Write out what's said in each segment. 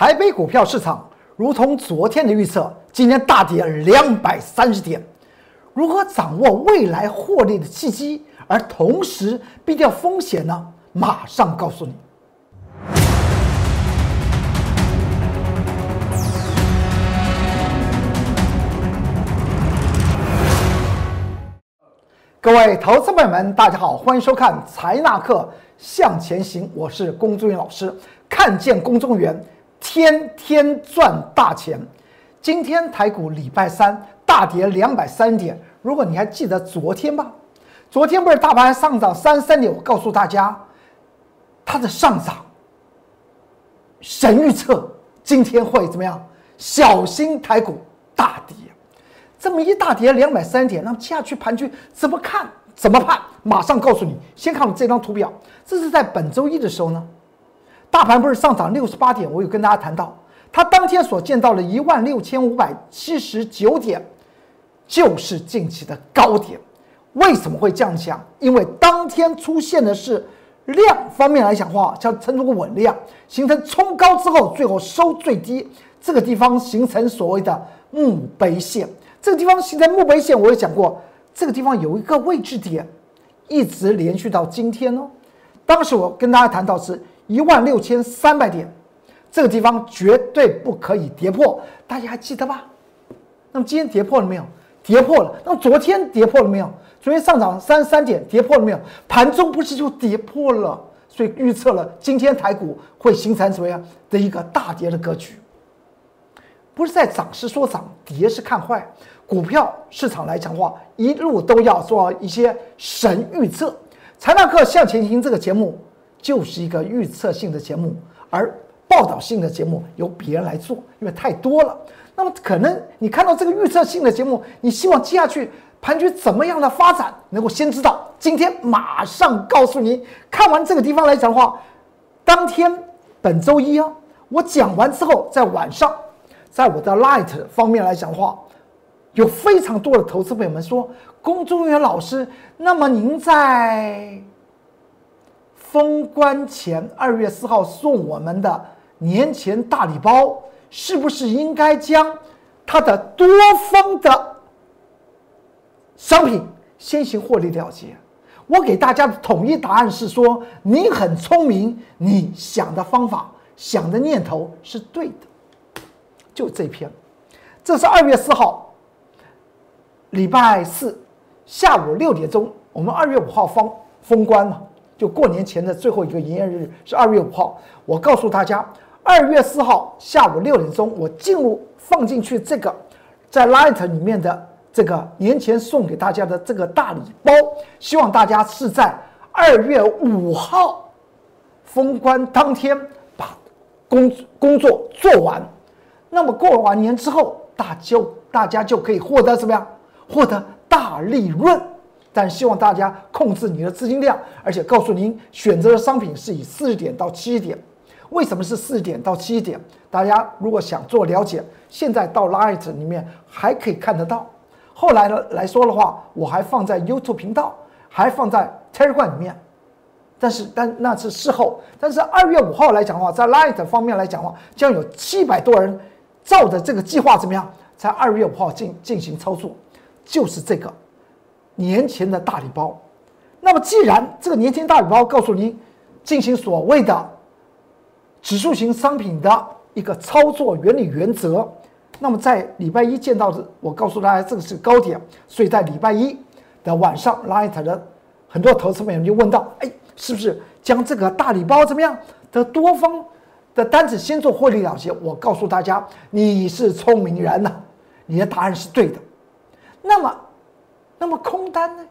台北股票市场如同昨天的预测，今天大跌两百三十点。如何掌握未来获利的契机，而同时避掉风险呢？马上告诉你。各位投资朋友们，大家好，欢迎收看财纳课向前行，我是龚忠元老师。看见龚忠元，天天赚大钱。今天台股礼拜三大跌两百三点，如果你还记得昨天吧，昨天不是大盘上涨三三点，我告诉大家，它的上涨神预测今天会怎么样？小心台股大跌。这么一大跌两百三点，那么接下去盘局怎么看？怎么判？马上告诉你。先看我这张图表，这是在本周一的时候呢，大盘不是上涨六十八点，我有跟大家谈到，它当天所见到了一万六千五百七十九点，就是近期的高点。为什么会这样想？因为当天出现的是量方面来讲话，叫称作稳量，形成冲高之后，最后收最低，这个地方形成所谓的墓碑线。这个地方形成墓碑线，我也讲过，这个地方有一个位置点，一直连续到今天哦。当时我跟大家谈到是一万六千三百点，这个地方绝对不可以跌破，大家还记得吧？那么今天跌破了没有？跌破了。那么昨天跌破了没有？昨天上涨三十三点，跌破了没有？盘中不是就跌破了？所以预测了今天台股会形成什么样的一个大跌的格局？不是在涨是说涨，跌是看坏。股票市场来讲话，一路都要做一些神预测。财纳课向前行这个节目就是一个预测性的节目，而报道性的节目由别人来做，因为太多了。那么可能你看到这个预测性的节目，你希望接下去盘局怎么样的发展，能够先知道。今天马上告诉你，看完这个地方来讲的话，当天本周一啊，我讲完之后，在晚上。在我的 Light 方面来讲的话，有非常多的投资朋友们说，龚忠元老师，那么您在封关前二月四号送我们的年前大礼包，是不是应该将它的多封的商品先行获利了结？我给大家的统一答案是说，你很聪明，你想的方法、想的念头是对的。就这篇，这是二月四号，礼拜四下午六点钟，我们二月五号封封关嘛，就过年前的最后一个营业日是二月五号。我告诉大家，二月四号下午六点钟，我进入放进去这个在 Light 里面的这个年前送给大家的这个大礼包，希望大家是在二月五号封关当天把工工作做完。那么过完年之后，大就大家就可以获得什么呀？获得大利润。但希望大家控制你的资金量，而且告诉您选择的商品是以四十点到七十点。为什么是四十点到七十点？大家如果想做了解，现在到 Light 里面还可以看得到。后来呢来说的话，我还放在 YouTube 频道，还放在 Telegram 里面。但是但那是事后。但是二月五号来讲的话，在 Light 方面来讲的话，将有七百多人。照着这个计划怎么样？在二月五号进进行操作，就是这个年前的大礼包。那么既然这个年前大礼包告诉您进行所谓的指数型商品的一个操作原理原则，那么在礼拜一见到的，我告诉大家这个是高点，所以在礼拜一的晚上，Light 的很多投资朋友就问到：哎，是不是将这个大礼包怎么样的多方？的单子先做获利了结，我告诉大家，你是聪明人呐，你的答案是对的。那么，那么空单呢？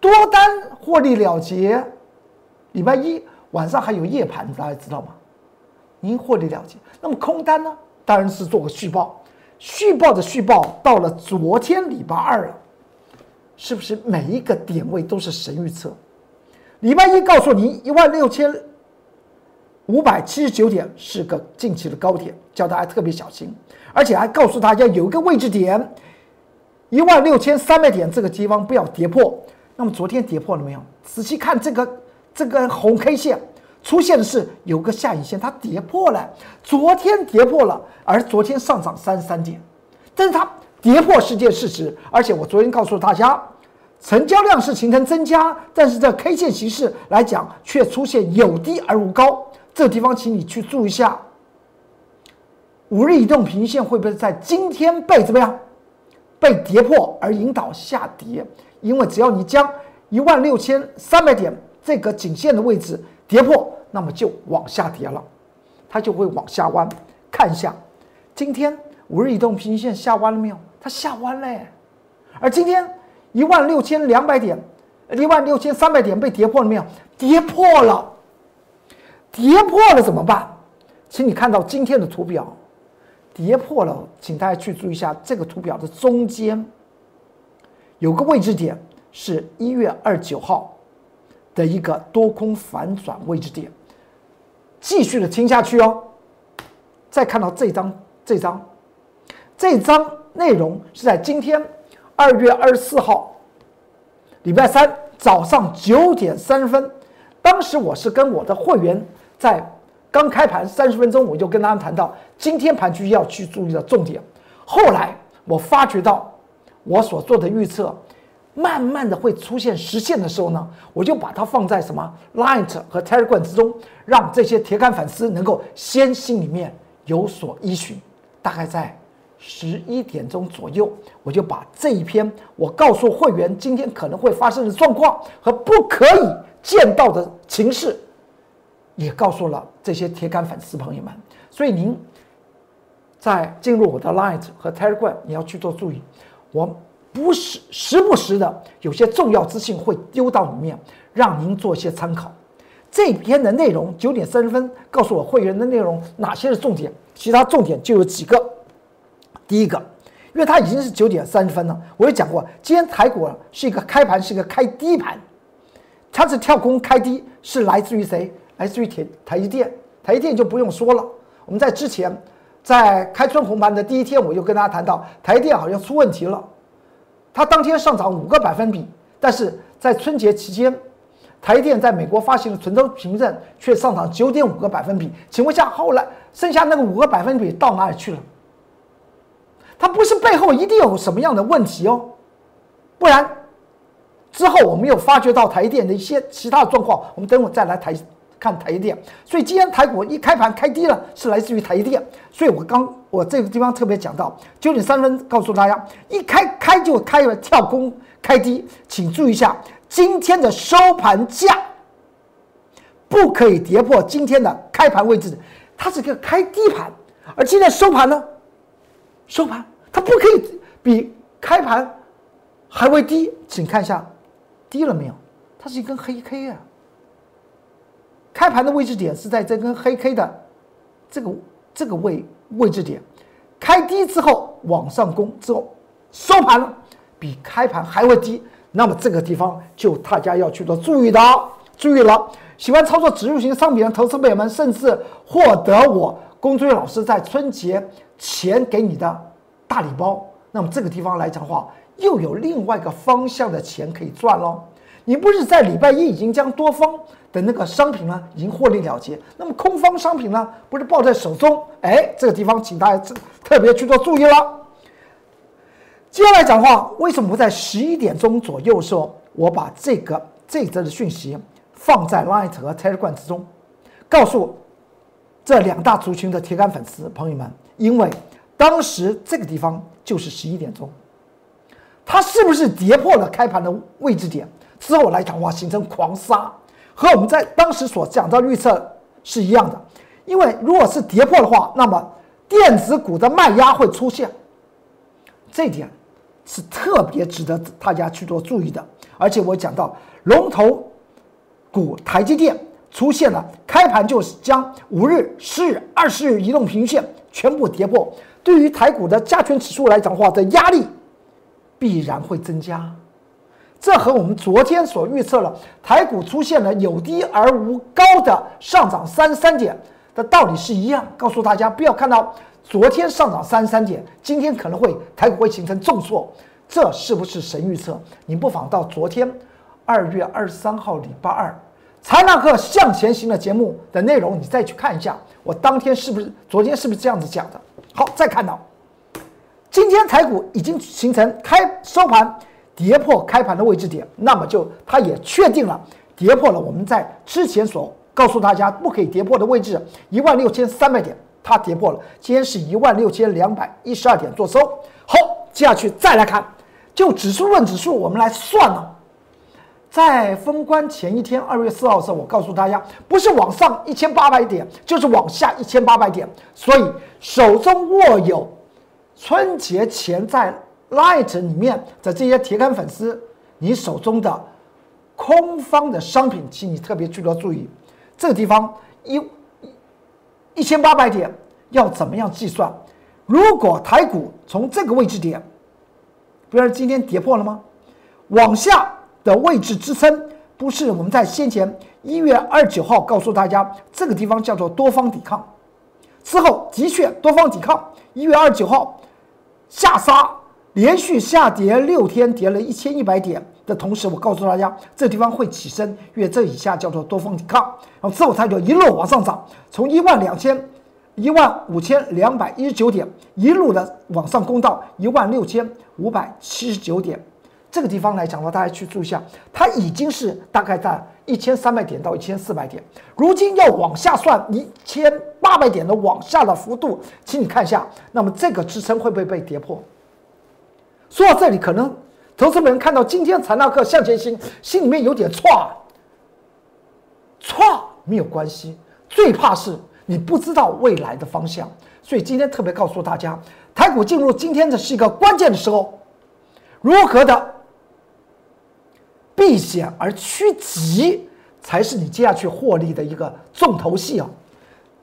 多单获利了结，礼拜一晚上还有夜盘，大家知道吗？您获利了结，那么空单呢？当然是做个续报，续报的续报到了昨天礼拜二了，是不是每一个点位都是神预测？礼拜一告诉您一万六千。五百七十九点是个近期的高点，叫大家特别小心，而且还告诉大家有一个位置点，一万六千三百点这个地方不要跌破。那么昨天跌破了没有？仔细看这个这根红 K 线，出现的是有个下影线，它跌破了，昨天跌破了，而昨天上涨三十三点，但是它跌破是件事实，而且我昨天告诉大家，成交量是形成增加，但是这 K 线形式来讲却出现有低而无高，这地方请你去注意一下。五日移动平均线会不会在今天被怎么样？被跌破而引导下跌？因为只要你将一万六千三百点这个颈线的位置跌破，那么就往下跌了，它就会往下弯。看一下，今天五日移动平均线下弯了没有？它下弯嘞。而今天一万六千两百点、一万六千三百点被跌破了没有？跌破了。跌破了怎么办？请你看到今天的图表。跌破了，请大家去注意一下这个图表的中间有个位置点，是一月二九号的一个多空反转位置点。继续的听下去哦。再看到这张，这张，这张内容是在今天二月二十四号，礼拜三早上九点三十分，当时我是跟我的会员在。刚开盘三十分钟，我就跟他们谈到今天盘区要去注意的重点。后来我发觉到我所做的预测，慢慢的会出现实现的时候呢，我就把它放在什么 Light 和 Telegram 之中，让这些铁杆粉丝能够先心里面有所依循。大概在十一点钟左右，我就把这一篇我告诉会员今天可能会发生的状况和不可以见到的情势。也告诉了这些铁杆粉丝朋友们，所以您在进入我的 Light 和 Telegram，你要去做注意。我不时时不时的有些重要资讯会丢到里面，让您做一些参考。这篇的内容九点三十分告诉我会员的内容哪些是重点，其他重点就有几个。第一个，因为它已经是九点三十分了，我也讲过，今天台股是一个开盘是一个开低盘，它是跳空开低，是来自于谁？来自于台台积电，台积电就不用说了。我们在之前，在开春红盘的第一天，我就跟大家谈到，台积电好像出问题了。它当天上涨五个百分比，但是在春节期间，台积电在美国发行的存周凭证却上涨九点五个百分比。请问下，后来剩下那个五个百分比到哪里去了？它不是背后一定有什么样的问题哦，不然之后我们又发觉到台积电的一些其他的状况，我们等会再来谈。看台积电，所以今天台股一开盘开低了，是来自于台积电。所以我刚我这个地方特别讲到九点三分，告诉大家一开开就开了跳空开低，请注意一下今天的收盘价不可以跌破今天的开盘位置，它是个开低盘，而今天收盘呢，收盘它不可以比开盘还会低，请看一下低了没有？它是一根黑 K 啊。开盘的位置点是在这根黑 K 的这个这个位位置点，开低之后往上攻之后收盘，比开盘还会低，那么这个地方就大家要去做注意的，哦注意了。喜欢操作指数型商品的投资朋友们，甚至获得我龚俊老师在春节前给你的大礼包，那么这个地方来讲的话，又有另外一个方向的钱可以赚喽。你不是在礼拜一已经将多方的那个商品呢，已经获利了结，那么空方商品呢，不是抱在手中？哎，这个地方请大家特别去做注意了。接下来讲话，为什么不在十一点钟左右时候，我把这个这则的讯息放在 Light 和 Telegram 之中，告诉这两大族群的铁杆粉丝朋友们，因为当时这个地方就是十一点钟，它是不是跌破了开盘的位置点？之后来讲的话形成狂杀，和我们在当时所讲到预测是一样的。因为如果是跌破的话，那么电子股的卖压会出现，这点是特别值得大家去做注意的。而且我讲到龙头股台积电出现了开盘就是将五日、十日、二十日移动平均线全部跌破，对于台股的加权指数来讲的话的压力必然会增加。这和我们昨天所预测了台股出现了有低而无高的上涨三十三点的道理是一样。告诉大家，不要看到昨天上涨三十三点，今天可能会台股会形成重挫，这是不是神预测？你不妨到昨天二月二十三号礼拜二，财纳克向前行的节目的内容，你再去看一下，我当天是不是昨天是不是这样子讲的？好，再看到今天台股已经形成开收盘跌破开盘的位置点，那么就它也确定了跌破了我们在之前所告诉大家不可以跌破的位置一万六千三百点，它跌破了，今天是一万六千两百一十二点做收。好，接下去再来看，就指数论指数，我们来算了。在封关前一天，二月四号的时候，我告诉大家，不是往上一千八百点，就是往下一千八百点。所以手中握有春节前在 Light 里面的这些铁杆粉丝，你手中的空方的商品，请你特别去多注意。这个地方一一千八百点要怎么样计算？如果台股从这个位置点，不是今天跌破了吗？往下。的位置支撑不是我们在先前一月二九号告诉大家，这个地方叫做多方抵抗。之后的确多方抵抗，一月二九号下杀，连续下跌六天，跌了一千一百点的同时，我告诉大家这地方会起身，因为这以下叫做多方抵抗。然后之后它就一路往上涨，从一万两千一万五千两百一十九点一路的往上攻到一万六千五百七十九点。这个地方来讲的话，大家去注意下，它已经是大概在一千三百点到一千四百点，如今要往下算一千八百点的往下的幅度，请你看一下，那么这个支撑会不会被跌破？说到这里，可能投资人看到今天财纳克向前行，心里面有点错，错没有关系，最怕是你不知道未来的方向，所以今天特别告诉大家，台股进入今天的是一个关键的时候，如何的？避险而趋吉，才是你接下去获利的一个重头戏啊！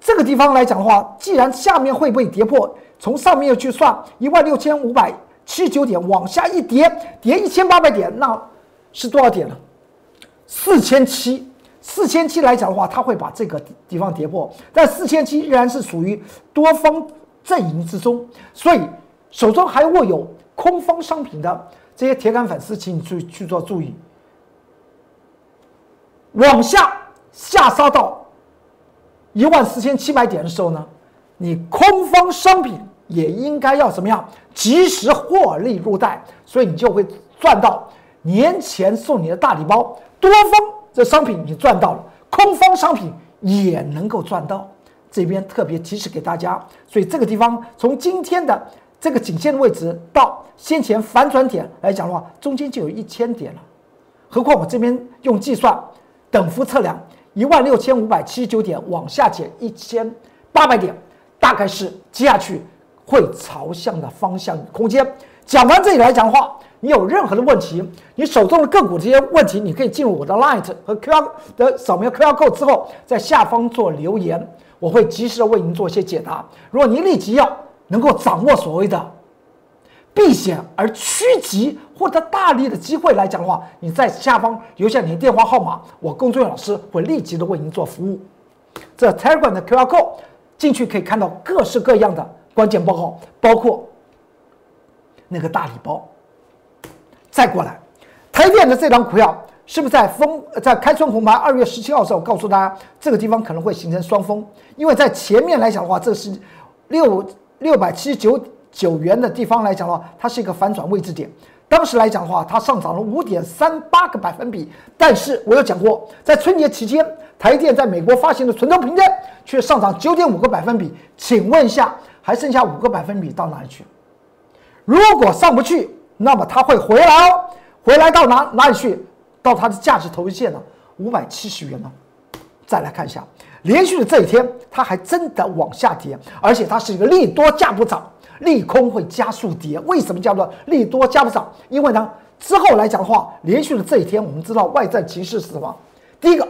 这个地方来讲的话，既然下面会被跌破，从上面去算一万六千五百七十九点，往下一跌，跌一千八百点，那是多少点呢？四千七，四千七来讲的话，它会把这个地方跌破，但四千七仍然是属于多方阵营之中，所以手中还握有空方商品的这些铁杆粉丝，请你去去做注意。往下下杀到一万四千七百点的时候呢，你空方商品也应该要怎么样及时获利入袋，所以你就会赚到年前送你的大礼包。多方这商品你赚到了，空方商品也能够赚到。这边特别提示给大家，所以这个地方从今天的这个颈线的位置到先前反转点来讲的话，中间就有一千点了。何况我这边用计算。等幅测量一万六千五百七十九点，往下减一千八百点，大概是接下去会朝向的方向与空间。讲完这里来讲话，你有任何的问题，你手中的个股这些问题，你可以进入我的 Light 和 QR 的扫描 QR code 之后，在下方做留言，我会及时的为您做一些解答。如果您立即要能够掌握所谓的。避险而趋吉获得大利的机会来讲的话，你在下方留下你的电话号码，我工作人员老师会立即的为您做服务。这 Telegram 的 QR code 进去可以看到各式各样的关键报告，包括那个大礼包。再过来，台电的这张股票是不是在封在开春红盘二月十七号的时候告诉大家，这个地方可能会形成双峰？因为在前面来讲的话，这是六六百七十九。九元的地方来讲的话，它是一个反转位置点。当时来讲的话，它上涨了五点三八个百分比。但是我有讲过，在春节期间，台电在美国发行的存托凭证却上涨九点五个百分比。请问一下，还剩下五个百分比到哪里去？如果上不去，那么它会回来哦。回来到哪哪里去？到它的价值投资线呢？五百七十元呢？再来看一下，连续的这一天，它还真的往下跌，而且它是一个利多价不涨。利空会加速跌，为什么叫做利多加不涨？因为呢，之后来讲的话，连续的这一天，我们知道外在形势是什么？第一个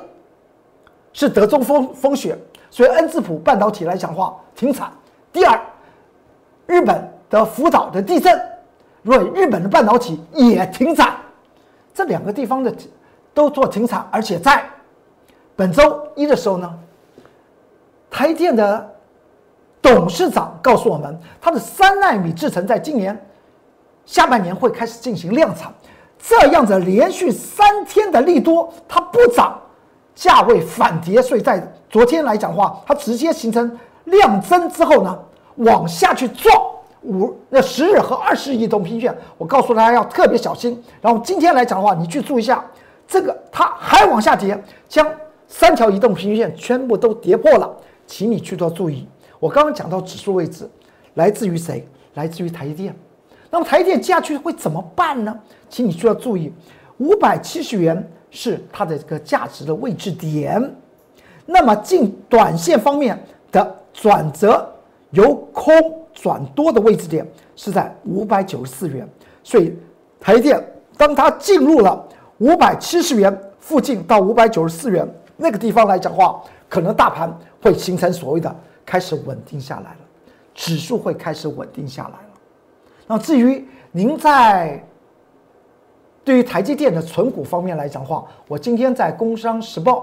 是德州风风雪，所以恩智浦半导体来讲的话停产；第二，日本的福岛的地震，所以日本的半导体也停产。这两个地方的都做停产，而且在本周一的时候呢，台电的。董事长告诉我们，他的三纳米制程在今年下半年会开始进行量产。这样子连续三天的利多，它不涨，价位反跌，所以在昨天来讲的话，它直接形成量增之后呢，往下去撞五那十日和二十日移动平均线，我告诉大家要特别小心。然后今天来讲的话，你去注意一下，这个它还往下跌，将三条移动平均线全部都跌破了，请你去做注意。我刚刚讲到指数位置，来自于谁？来自于台积电。那么台积电接下去会怎么办呢？请你需要注意，五百七十元是它的这个价值的位置点。那么进短线方面的转折，由空转多的位置点是在五百九十四元。所以台积电当它进入了五百七十元附近到五百九十四元那个地方来讲话，可能大盘会形成所谓的开始稳定下来了，指数会开始稳定下来了。那至于您在对于台积电的存股方面来讲话，我今天在《工商时报》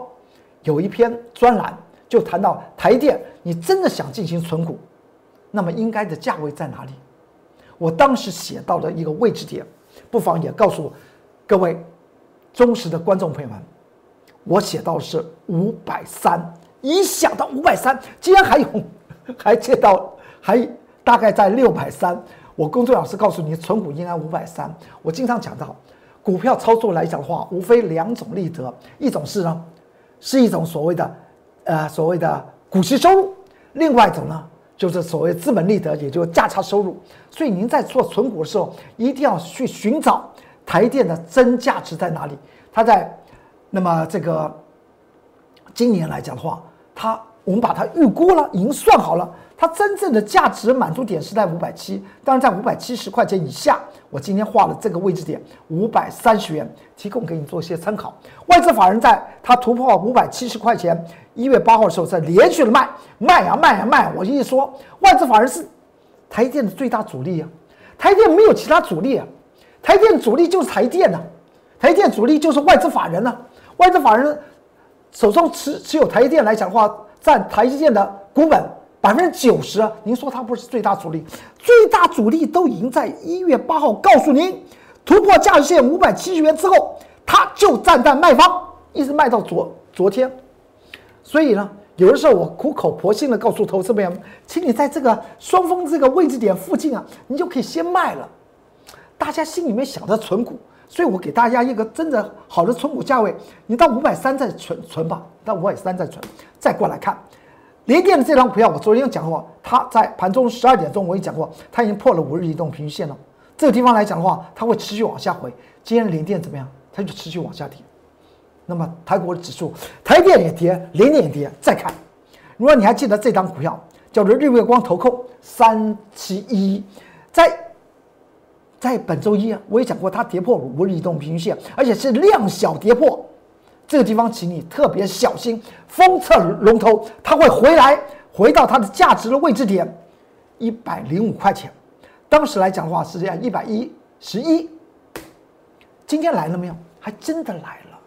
有一篇专栏，就谈到台电，你真的想进行存股，那么应该的价位在哪里？我当时写到的一个位置点，不妨也告诉各位忠实的观众朋友们，我写到是五百三，一想到五百三，竟然还有 还借到还大概在六百三。我工作老师告诉你，存股应该五百三。我经常讲到，股票操作来讲的话，无非两种利得，一种是呢，是一种所谓的，呃，所谓的股息收入；另外一种呢，就是所谓资本利得，也就是价差收入。所以您在做存股的时候，一定要去寻找台电的真价值在哪里。它在，那么这个今年来讲的话，它我们把它预估了，已经算好了。它真正的价值满足点是在五百七，当然在五百七十块钱以下。我今天画了这个位置点五百三十元，提供给你做一些参考。外资法人在它突破五百七十块钱，一月八号的时候在连续的卖卖呀卖呀卖。我一说，外资法人是台电的最大主力啊，台电没有其他主力啊，台电主力就是台电呐，台电主力就是外资法人呐，外资法人手中持持有台电来讲的话，占台积电的股本。百分之九十，您说它不是最大阻力？最大阻力都已经在一月八号告诉您，突破价值线五百七十元之后，它就站在卖方，一直卖到昨昨天。所以呢，有的时候我苦口婆心的告诉投资朋友们，请你在这个双峰这个位置点附近啊，你就可以先卖了。大家心里面想着存股，所以我给大家一个真的好的存股价位，你到五百三再存存吧，到五百三再存，再过来看。联电的这张股票，我昨天讲过，它在盘中十二点钟我也讲过，它已经破了五日移动平均线了。这个地方来讲的话，它会持续往下回。今天联电怎么样？它就持续往下跌。那么台股的指数，台电也跌，联电也跌。再看，如果你还记得这张股票，叫做日月光投控三七一，在在本周一啊，我也讲过，它跌破五日移动平均线，而且是量小跌破。这个地方，请你特别小心，封测龙头它会回来，回到它的价值的位置点，一百零五块钱。当时来讲的话是这样，一百一十一。今天来了没有？还真的来了。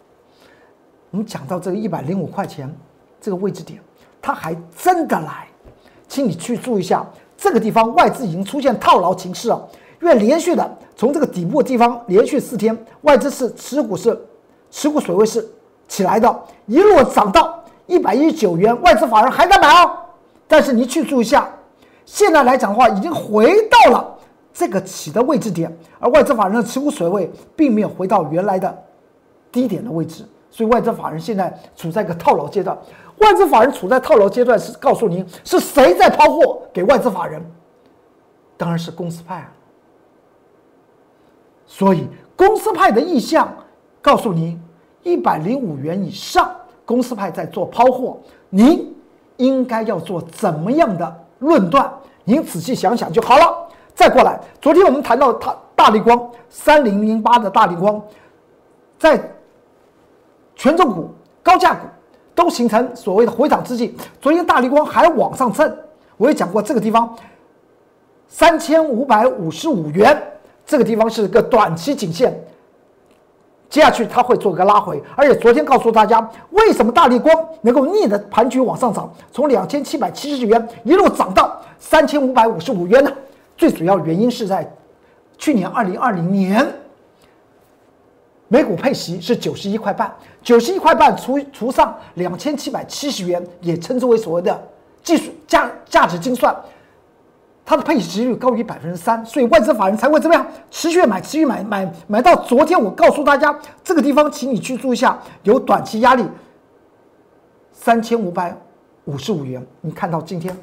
我们讲到这个一百零五块钱这个位置点，它还真的来，请你去注意一下，这个地方外资已经出现套牢情势了，因为连续的从这个底部地方连续四天，外资是持股是持股水位是。起来的，一路涨到一百一十九元，外资法人还在买哦。但是你去注意一下，现在来讲的话，已经回到了这个起的位置点，而外资法人的持股水位并没有回到原来的低点的位置，所以外资法人现在处在一个套牢阶段。外资法人处在套牢阶段，是告诉您是谁在抛货给外资法人？当然是公司派啊。所以公司派的意向告诉您。一百零五元以上，公司派在做抛货，您应该要做怎么样的论断？您仔细想想就好了。再过来，昨天我们谈到它大力光三零零八的大力光，在权重股、高价股都形成所谓的回涨之际，昨天大力光还往上蹭。我也讲过这个地方三千五百五十五元，这个地方是个短期颈线。接下去它会做个拉回，而且昨天告诉大家，为什么大力光能够逆着盘局往上涨，从两千七百七十元一路涨到三千五百五十五元呢？最主要原因是在去年二零二零年每股配息是九十一块半，九十一块半除除上两千七百七十元，也称之为所谓的技术价价值精算，它的配息率高于百分之三，所以外资法人才会怎么样持续买，持续买买买到昨天，我告诉大家这个地方，请你去注意一下，有短期压力三千五百五十五元，你看到今天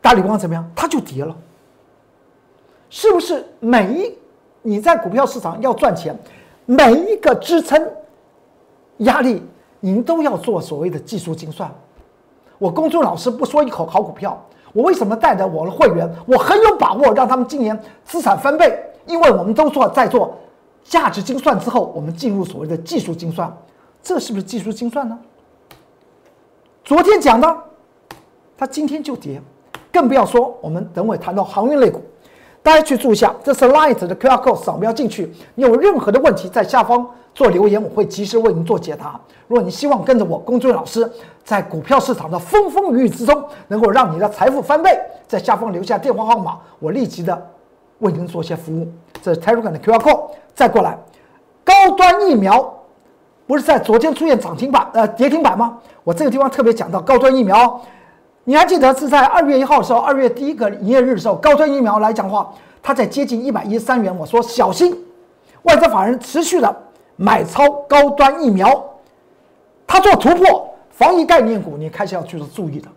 大理光怎么样？它就跌了，是不是每一？你在股票市场要赚钱，每一个支撑压力，您都要做所谓的技术精算。我公众老师不说一口好股票，我为什么带着我的会员，我很有把握让他们今年资产翻倍？因为我们都做在做价值精算之后，我们进入所谓的技术精算，这是不是技术精算呢？昨天讲的，它今天就跌，更不要说我们等会谈到航运类股。大家去注意一下，这是 Light 的 QR code，扫描进去。你有任何的问题，在下方做留言，我会及时为您做解答。如果你希望跟着我龚俊老师，在股票市场的风风雨雨之中，能够让你的财富翻倍，在下方留下电话号码，我立即的为您做些服务。这是财叔哥的 QR code，再过来，高端疫苗不是在昨天出现涨停板呃跌停板吗？我这个地方特别讲到高端疫苗。你还记得是在二月一号的时候，二月第一个营业日的时候，高端疫苗来讲话，它在接近一百一十三元。我说小心，外资法人持续的买超高端疫苗，它做突破防疫概念股，你开始要去做注意的，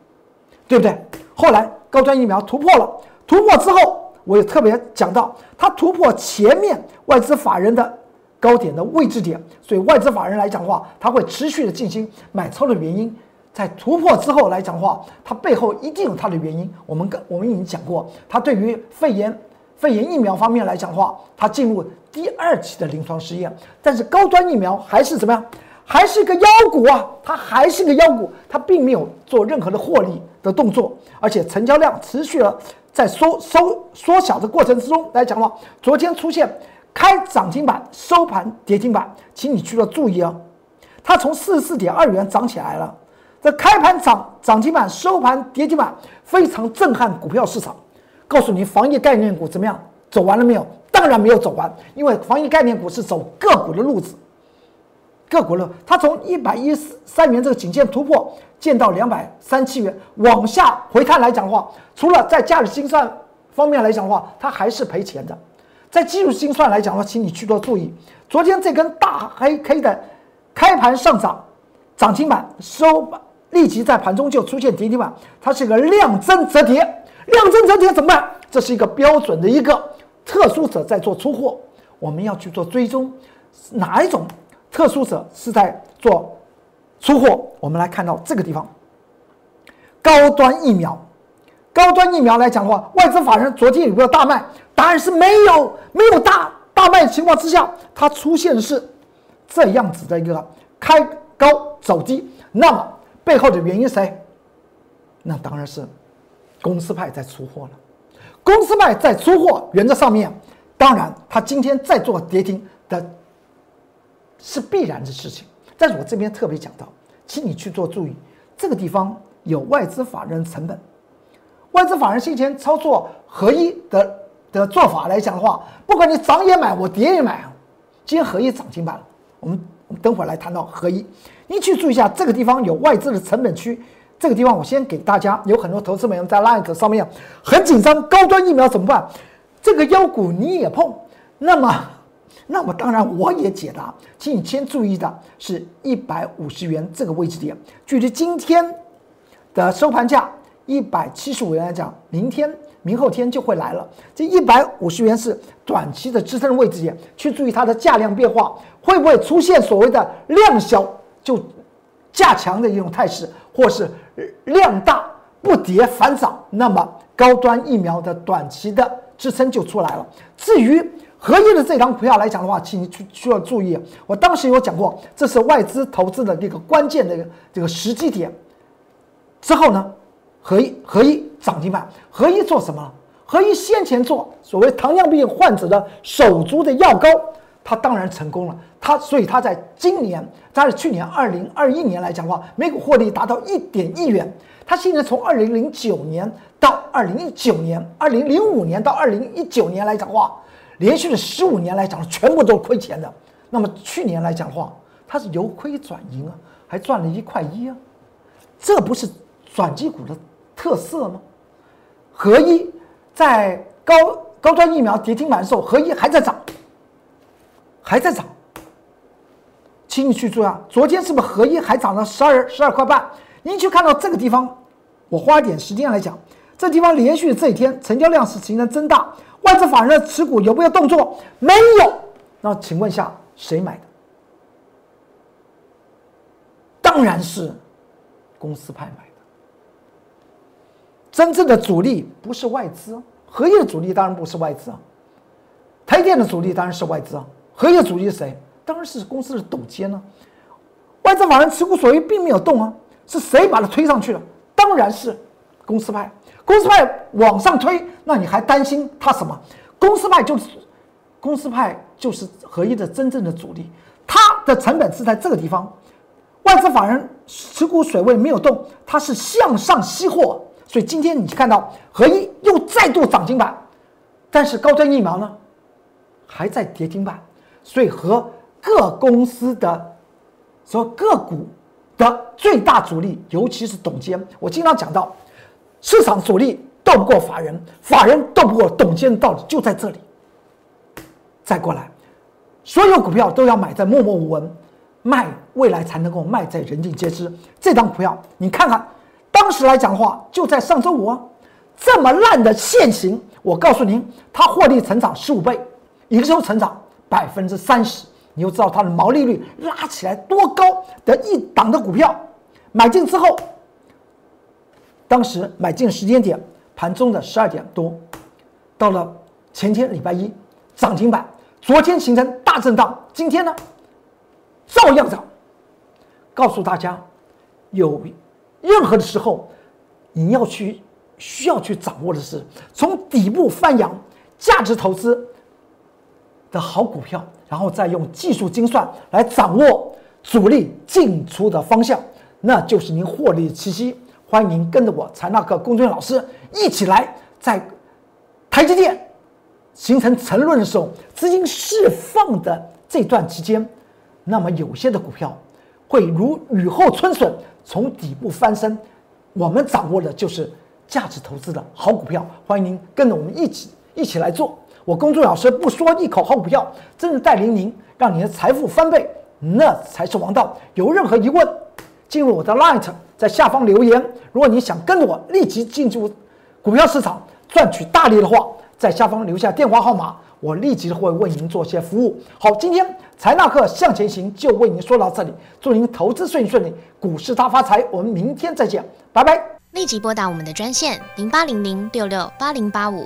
对不对？后来高端疫苗突破了，突破之后，我也特别讲到，它突破前面外资法人的高点的位置点，所以外资法人来讲的话，它会持续的进行买超的原因。在突破之后来讲的话，它背后一定有它的原因。我们跟我们已经讲过，它对于肺炎肺炎疫苗方面来讲的话，它进入第二期的临床试验。但是高端疫苗还是怎么样？还是一个妖股啊！它还是个妖股，它并没有做任何的获利的动作，而且成交量持续了在缩收缩小的过程之中来讲的话，昨天出现开涨停板收盘跌停板，请你去了注意啊！它从四十四点二元涨起来了。这开盘涨涨停板，收盘跌停板，非常震撼股票市场。告诉你，防疫概念股怎么样？走完了没有？当然没有走完，因为防疫概念股是走个股的路子。个股的，它从一百一十三元这个颈线突破，见到两百三七元，往下回探来讲的话，除了在价值精算方面来讲的话，它还是赔钱的。在技术精算来讲的话，请你去多注意。昨天这根大黑 K 的开盘上涨，涨停板收板。立即在盘中就出现跌停板，它是个量增折跌，量增折跌怎么办？这是一个标准的一个特殊者在做出货，我们要去做追踪，哪一种特殊者是在做出货？我们来看到这个地方，高端疫苗，高端疫苗来讲的话，外资法人昨天有没有大卖？答案是没有，没有大大卖情况之下，它出现的是这样子的一个开高走低，那么。背后的原因谁？那当然是公司派在出货了。公司派在出货，原则上面，当然他今天在做跌停的，是必然的事情。但是我这边特别讲到，请你去做注意，这个地方有外资法人成本，外资法人先前操作合一的的做法来讲的话，不管你涨也买，我跌也买啊。今天合一涨停板了，我们我们等会儿来谈到合一。你去注意一下，这个地方有外资的成本区。这个地方我先给大家，有很多投资朋友在 Line 上面很紧张，高端疫苗怎么办？这个妖股你也碰，那么，那么当然我也解答。请你先注意的是一百五十元这个位置点，距离今天的收盘价一百七十五元来讲，明天、明后天就会来了。这一百五十元是短期的支撑位置点，去注意它的价量变化，会不会出现所谓的量小？就价强的一种态势，或是量大不跌反涨，那么高端疫苗的短期的支撑就出来了。至于合一的这张股票来讲的话，请你需要注意，我当时有讲过，这是外资投资的这个关键的这个时机点。之后呢，合一合一涨停板，合一做什么？合一先前做所谓糖尿病患者的手足的药膏。它当然成功了，它所以它在今年，它是去年二零二一年来讲的话，每股获利达到一点一元。它现在从二零零九年到二零一九年，二零零五年到二零一九年来讲的话，连续的十五年来讲，全部都是亏钱的。那么去年来讲的话，它是由亏转盈啊，还赚了一块一啊，这不是转机股的特色吗？合一在高高端疫苗跌停板的时候，合一还在涨，还在涨。请你去注意啊，昨天是不是合一还涨了十二十二块半？您去看到这个地方，我花点时间来讲，这地方连续这几天成交量是形成增大，外资法人的持股有没有动作？没有。那请问一下，谁买的？当然是公司派买的。真正的主力不是外资，合一的主力当然不是外资啊。台电的主力当然是外资啊，合一的主力是谁？当然是公司的董监呢。外资法人持股所余并没有动啊，是谁把它推上去了？当然是公司派。公司派往上推，那你还担心它什么？公司派就是公司派就是合一的真正的主力，它的成本是在这个地方。外资法人持股水位没有动，它是向上吸货，所以今天你看到合一又再度涨停板，但是高端疫苗呢还在跌停板，所以和各公司的说个股的最大主力，尤其是董监，我经常讲到，市场主力斗不过法人，法人斗不过董监的道理就在这里。再过来，所有股票都要买在默默无闻。卖未来才能够卖在人尽皆知。这张股票你看看，当时来讲的话，就在上周五啊，这么烂的现形，我告诉您，它获利成长十五倍，营收成长百分之三十，你就知道它的毛利率拉起来多高的一档的股票。买进之后，当时买进时间点盘中的十二点多，到了前天礼拜一涨停板，昨天形成大震荡，今天呢？照样涨。告诉大家，有任何的时候，你要去需要去掌握的是从底部翻扬价值投资的好股票，然后再用技术精算来掌握主力进出的方向，那就是您获利的契机。欢迎您跟着我财纳克龚俊老师一起来，在台积电形成沉沦的时候，资金释放的这段期间。那么有些的股票会如雨后春笋，从底部翻身。我们掌握的就是价值投资的好股票，欢迎您跟着我们一起一起来做。我公众老师不说一口好股票，真的带领您让你的财富翻倍，那才是王道。有任何疑问，进入我的 Light，在下方留言。如果你想跟着我立即进入股票市场赚取大利的话，在下方留下电话号码。我立即会为您做些服务。好，今天财纳课向前行就为您说到这里，祝您投资顺顺利，股市大发财。我们明天再见，拜拜。立即拨打我们的专线零八零零六六八零八五